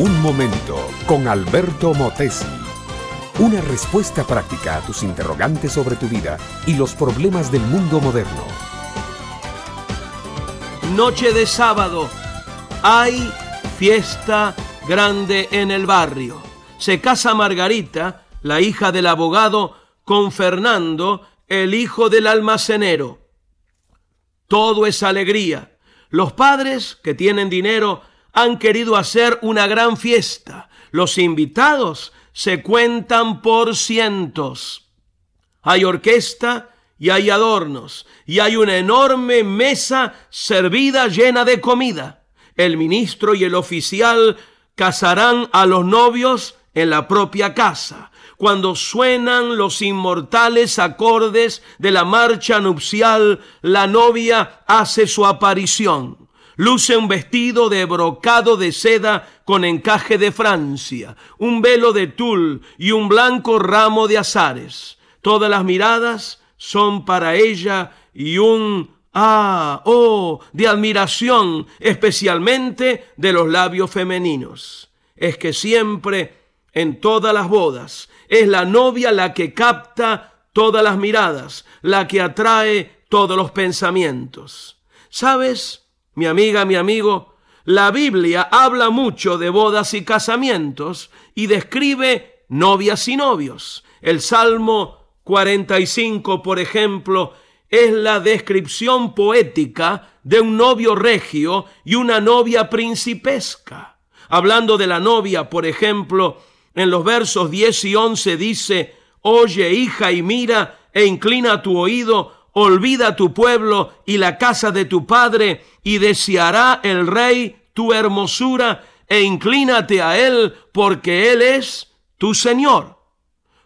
Un momento con Alberto Motesi. Una respuesta práctica a tus interrogantes sobre tu vida y los problemas del mundo moderno. Noche de sábado. Hay fiesta grande en el barrio. Se casa Margarita, la hija del abogado, con Fernando, el hijo del almacenero. Todo es alegría. Los padres que tienen dinero han querido hacer una gran fiesta. Los invitados se cuentan por cientos. Hay orquesta y hay adornos y hay una enorme mesa servida llena de comida. El ministro y el oficial casarán a los novios en la propia casa. Cuando suenan los inmortales acordes de la marcha nupcial, la novia hace su aparición. Luce un vestido de brocado de seda con encaje de Francia, un velo de tul y un blanco ramo de azares. Todas las miradas son para ella y un ah, oh, de admiración, especialmente de los labios femeninos. Es que siempre, en todas las bodas, es la novia la que capta todas las miradas, la que atrae todos los pensamientos. ¿Sabes? Mi amiga, mi amigo, la Biblia habla mucho de bodas y casamientos y describe novias y novios. El Salmo 45, por ejemplo, es la descripción poética de un novio regio y una novia principesca. Hablando de la novia, por ejemplo, en los versos 10 y 11 dice, Oye, hija, y mira, e inclina tu oído olvida tu pueblo y la casa de tu padre, y deseará el rey tu hermosura, e inclínate a él, porque él es tu Señor.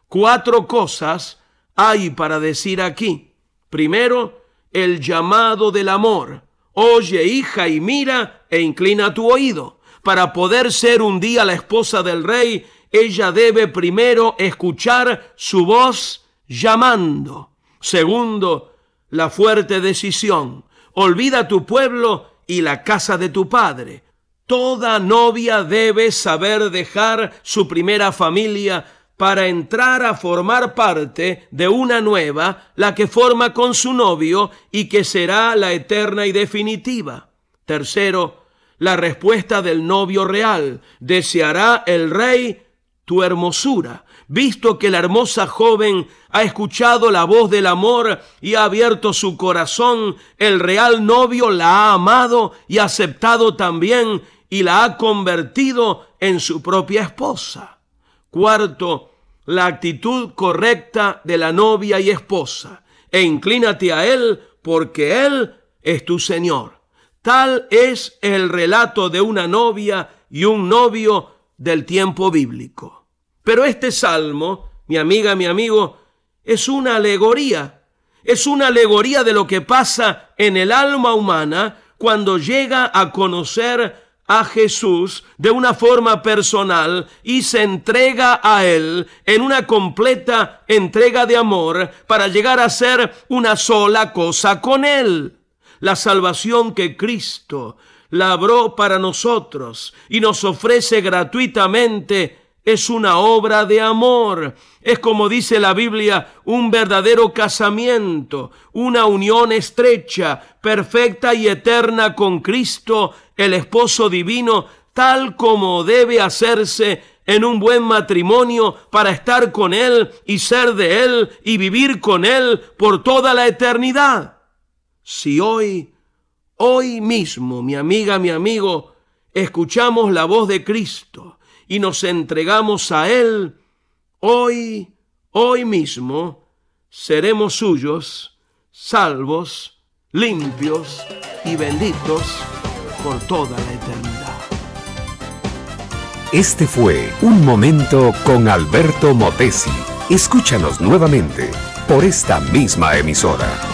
Cuatro cosas hay para decir aquí. Primero, el llamado del amor. Oye, hija, y mira, e inclina tu oído. Para poder ser un día la esposa del rey, ella debe primero escuchar su voz llamando. Segundo, la fuerte decisión. Olvida tu pueblo y la casa de tu padre. Toda novia debe saber dejar su primera familia para entrar a formar parte de una nueva, la que forma con su novio y que será la eterna y definitiva. Tercero, la respuesta del novio real. Deseará el rey tu hermosura, visto que la hermosa joven ha escuchado la voz del amor y ha abierto su corazón, el real novio la ha amado y aceptado también y la ha convertido en su propia esposa. Cuarto, la actitud correcta de la novia y esposa. E inclínate a Él porque Él es tu Señor. Tal es el relato de una novia y un novio del tiempo bíblico. Pero este salmo, mi amiga, mi amigo, es una alegoría. Es una alegoría de lo que pasa en el alma humana cuando llega a conocer a Jesús de una forma personal y se entrega a Él en una completa entrega de amor para llegar a ser una sola cosa con Él. La salvación que Cristo labró para nosotros y nos ofrece gratuitamente es una obra de amor. Es como dice la Biblia, un verdadero casamiento, una unión estrecha, perfecta y eterna con Cristo, el esposo divino, tal como debe hacerse en un buen matrimonio para estar con Él y ser de Él y vivir con Él por toda la eternidad. Si hoy Hoy mismo, mi amiga, mi amigo, escuchamos la voz de Cristo y nos entregamos a Él. Hoy, hoy mismo, seremos suyos, salvos, limpios y benditos por toda la eternidad. Este fue Un Momento con Alberto Motesi. Escúchanos nuevamente por esta misma emisora.